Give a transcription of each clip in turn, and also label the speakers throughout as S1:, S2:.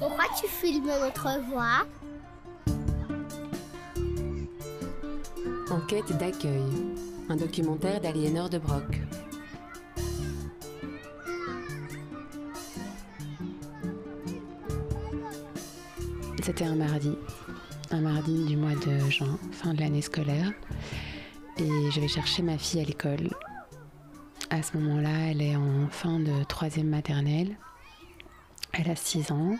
S1: Pourquoi tu filmes notre voix
S2: Enquête d'accueil. Un documentaire d'Aliénor de Broc. C'était un mardi, un mardi du mois de juin, fin de l'année scolaire, et je vais chercher ma fille à l'école. À ce moment-là, elle est en fin de troisième maternelle. Elle a 6 ans.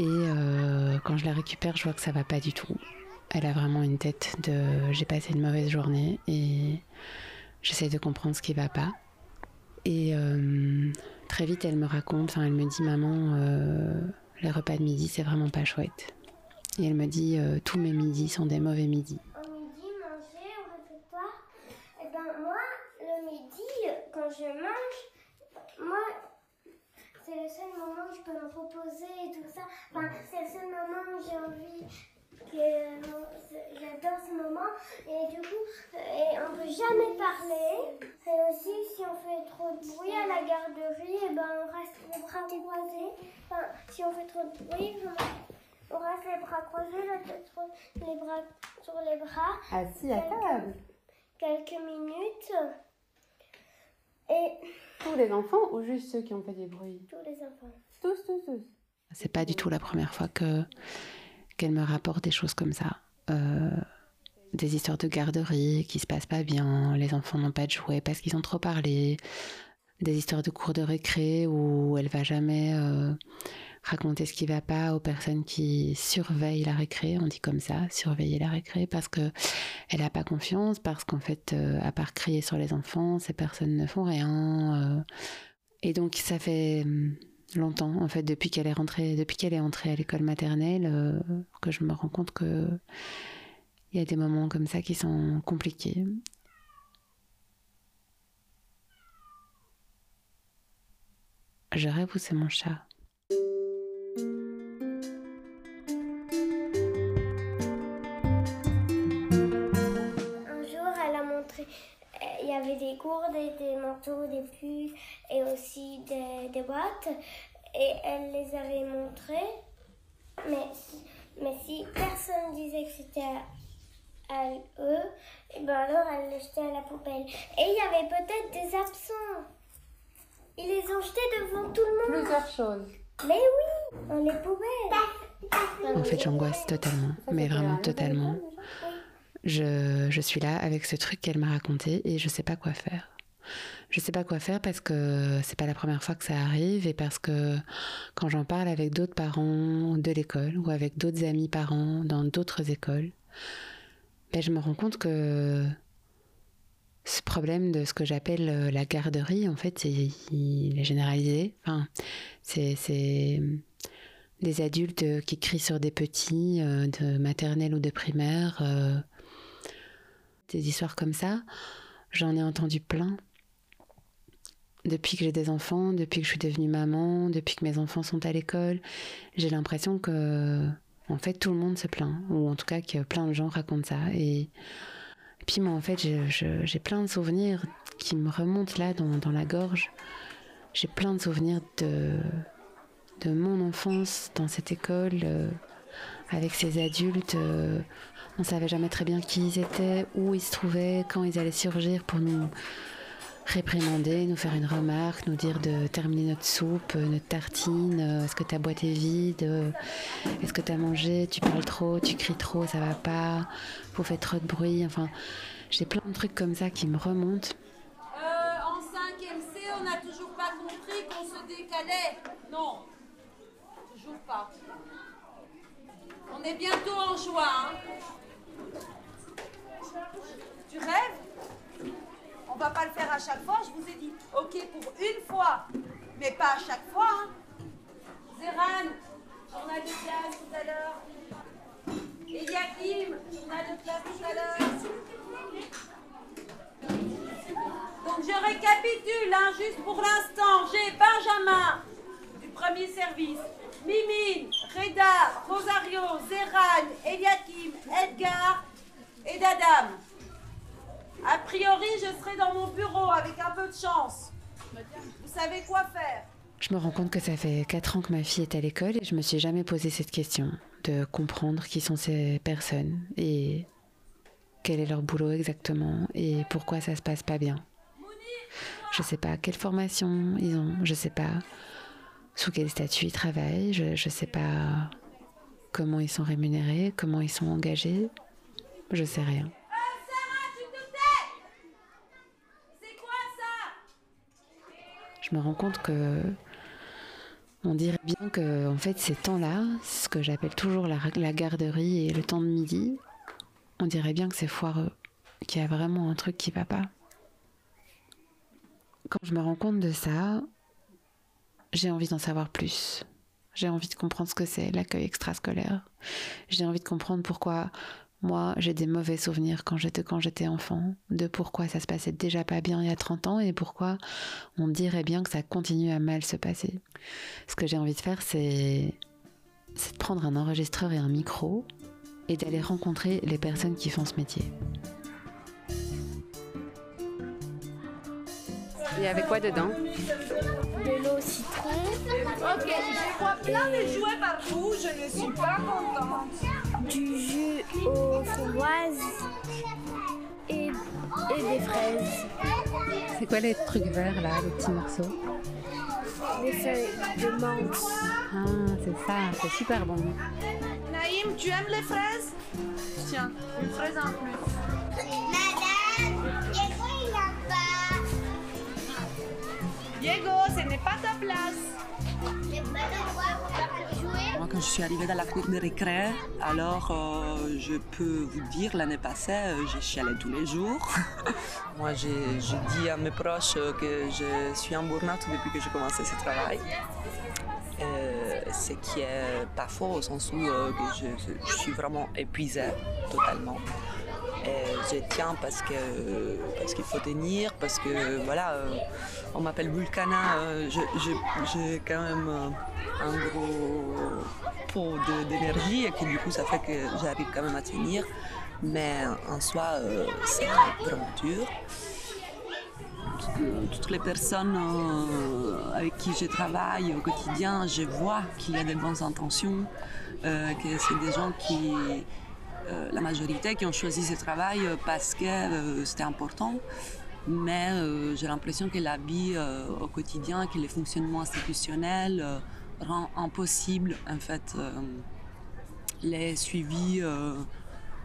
S2: Et euh, quand je la récupère, je vois que ça va pas du tout. Elle a vraiment une tête de j'ai passé une mauvaise journée et j'essaie de comprendre ce qui va pas. Et euh, très vite, elle me raconte, elle me dit Maman, euh, les repas de midi, c'est vraiment pas chouette. Et elle me dit Tous mes midis sont des mauvais midis.
S1: Au midi, manger au réfectoire. Eh ben moi, le midi, quand je mange, moi, c'est le seul moment où je peux me reposer et tout ça. Enfin, c'est le seul moment où j'ai envie que j'adore ce moment. Et du coup et on peut jamais parler. Et aussi si on fait trop de bruit à la garderie et ben on reste les bras croisés. Enfin si on fait trop de bruit on reste les bras croisés la tête sur les bras sur les bras.
S3: Assis à table.
S1: Quelques minutes. Et
S3: tous les enfants ou juste ceux qui ont fait des bruits?
S1: Tous les enfants.
S3: Tous tous tous
S2: c'est pas du tout la première fois que qu'elle me rapporte des choses comme ça. Euh, des histoires de garderie qui se passent pas bien, les enfants n'ont pas de jouets parce qu'ils ont trop parlé, des histoires de cours de récré où elle va jamais euh, raconter ce qui va pas aux personnes qui surveillent la récré, on dit comme ça, surveiller la récré parce que elle a pas confiance, parce qu'en fait, euh, à part crier sur les enfants, ces personnes ne font rien. et donc ça fait hum, longtemps, en fait, depuis qu'elle est rentrée, depuis qu'elle est entrée à l'école maternelle, euh, que je me rends compte que il y a des moments comme ça qui sont compliqués. Où c'est mon chat?
S1: Manteaux, des plumes et aussi des, des, boîtes. Et elle les avait montrées. Mais, mais si personne disait que c'était à, eux, et ben alors elle les jetait à la poubelle. Et il y avait peut-être des absents. Ils les ont jetés devant tout le monde.
S3: Plusieurs choses.
S1: Mais oui, dans les poubelles.
S2: En fait, j'angoisse totalement, mais vraiment totalement. Je, je, suis là avec ce truc qu'elle m'a raconté et je sais pas quoi faire. Je sais pas quoi faire parce que c'est pas la première fois que ça arrive et parce que quand j'en parle avec d'autres parents de l'école ou avec d'autres amis parents dans d'autres écoles, ben je me rends compte que ce problème de ce que j'appelle la garderie, en fait, il est généralisé. Enfin, c'est des adultes qui crient sur des petits euh, de maternelle ou de primaire. Euh, des histoires comme ça, j'en ai entendu plein. Depuis que j'ai des enfants, depuis que je suis devenue maman, depuis que mes enfants sont à l'école, j'ai l'impression que, en fait, tout le monde se plaint, ou en tout cas que plein de gens racontent ça. Et, puis moi, en fait, j'ai plein de souvenirs qui me remontent là dans, dans la gorge. J'ai plein de souvenirs de, de mon enfance dans cette école, euh, avec ces adultes. Euh, on savait jamais très bien qui ils étaient, où ils se trouvaient, quand ils allaient surgir pour nous réprimander, nous faire une remarque, nous dire de terminer notre soupe, notre tartine, est-ce que ta boîte est vide, est-ce que tu as mangé, tu parles trop, tu cries trop, ça va pas, vous faites trop de bruit, enfin, j'ai plein de trucs comme ça qui me remontent.
S4: Euh, en 5e C, on n'a toujours pas compris qu'on se décalait. Non, toujours pas. On est bientôt en juin. Hein. Tu rêves? On va pas le faire à chaque fois, je vous ai dit. Ok pour une fois, mais pas à chaque fois. Hein. Zéran, journal de classe tout à l'heure. Eliakim, journal de classe tout à l'heure. Donc je récapitule, hein, juste pour l'instant. J'ai Benjamin du premier service, Mimine, Reda, Rosario, Zéran, Eliakim, Edgar et Dadam. A priori, je serai dans mon bureau avec un peu de chance. Vous savez quoi faire
S2: Je me rends compte que ça fait 4 ans que ma fille est à l'école et je me suis jamais posé cette question de comprendre qui sont ces personnes et quel est leur boulot exactement et pourquoi ça se passe pas bien. Je sais pas quelle formation ils ont, je sais pas sous quel statut ils travaillent, je, je sais pas comment ils sont rémunérés, comment ils sont engagés, je sais rien. Je me rends compte que on dirait bien que en fait ces temps-là, ce que j'appelle toujours la, garderie et le temps de midi, on dirait bien que c'est foireux, qu'il y a vraiment un truc qui va pas. Quand je me rends compte de ça, j'ai envie d'en savoir plus. J'ai envie de comprendre ce que c'est l'accueil extrascolaire. J'ai envie de comprendre pourquoi moi j'ai des mauvais souvenirs quand j'étais quand j'étais enfant, de pourquoi ça se passait déjà pas bien il y a 30 ans et pourquoi on dirait bien que ça continue à mal se passer. Ce que j'ai envie de faire c'est c'est de prendre un enregistreur et un micro et d'aller rencontrer les personnes qui font ce métier.
S3: Et avec quoi dedans?
S1: De l'eau au citron.
S4: Ok, je vois plein de jouets partout, je ne suis pas contente.
S1: Du jus aux framboises et, et des fraises.
S2: C'est quoi les trucs verts là, les petits morceaux?
S1: Des feuilles de menthe.
S2: Ah, c'est ça, c'est super bon.
S4: Naïm, tu aimes les fraises? Tiens, une fraise en plus.
S1: Madame, Diego il a pas.
S4: Diego, ce n'est pas ta place.
S5: Quand je suis arrivée dans la cour de récré, alors euh, je peux vous dire, l'année passée, euh, j'ai chialé tous les jours. Moi, j'ai dit à mes proches euh, que je suis en burn-out depuis que j'ai commencé ce travail. Ce qui est pas faux au sens où je suis vraiment épuisée totalement. Et je tiens parce que parce qu'il faut tenir, parce que voilà, euh, on m'appelle Vulcana, euh, j'ai quand même euh, un gros pot d'énergie et que du coup ça fait que j'arrive quand même à tenir. Mais en soi, euh, c'est vraiment dur. Toutes- les personnes euh, avec qui je travaille au quotidien, je vois qu'il y a des bonnes intentions, euh, que c'est des gens qui, euh, la majorité qui ont choisi ce travail euh, parce que euh, c'était important. Mais euh, j'ai l'impression que la vie euh, au quotidien, que les fonctionnements institutionnels euh, rend impossible en fait euh, les suivis euh,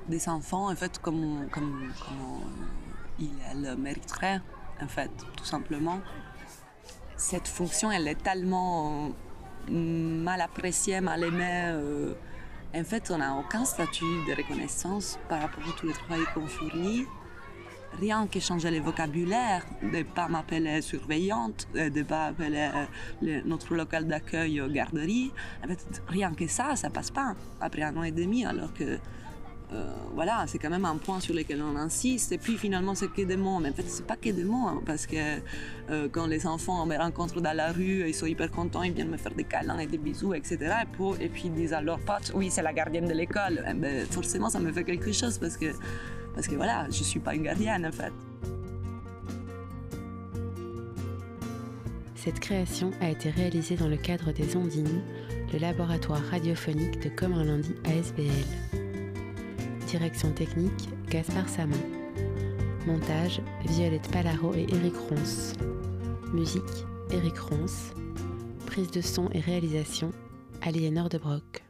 S5: des enfants en fait comme, comme, comme ils elles mériteraient en fait tout simplement. Cette fonction elle est tellement euh, mal appréciée, mal aimée. euh, en fait, on n'a aucun statut de reconnaissance par rapport à tout le travail qu'on fournit. Rien que changer le vocabulaire, de ne pas m'appeler surveillante, euh, de ne pas appeler euh, notre local d'accueil euh, garderie. En fait, rien que ça, ça passe pas après un an et demi, alors que euh, voilà, c'est quand même un point sur lequel on insiste. Et puis finalement, c'est que des mots. Mais en fait, c'est pas que des mots, hein, parce que euh, quand les enfants me rencontrent dans la rue, ils sont hyper contents, ils viennent me faire des câlins et des bisous, etc. Et, puis ils disent à leurs potes, oui, c'est la gardienne de l'école. Eh ben, forcément, ça me fait quelque chose parce que, parce que voilà, je suis pas une gardienne en fait.
S2: Cette création a été réalisée dans le cadre des Ondines, le laboratoire radiophonique de Comme un lundi ASBL. Direction technique, Gaspard Samon. Montage, Violette Palaro et Eric Ronce. Musique, Eric Ronce. Prise de son et réalisation, Aliénor de Broc.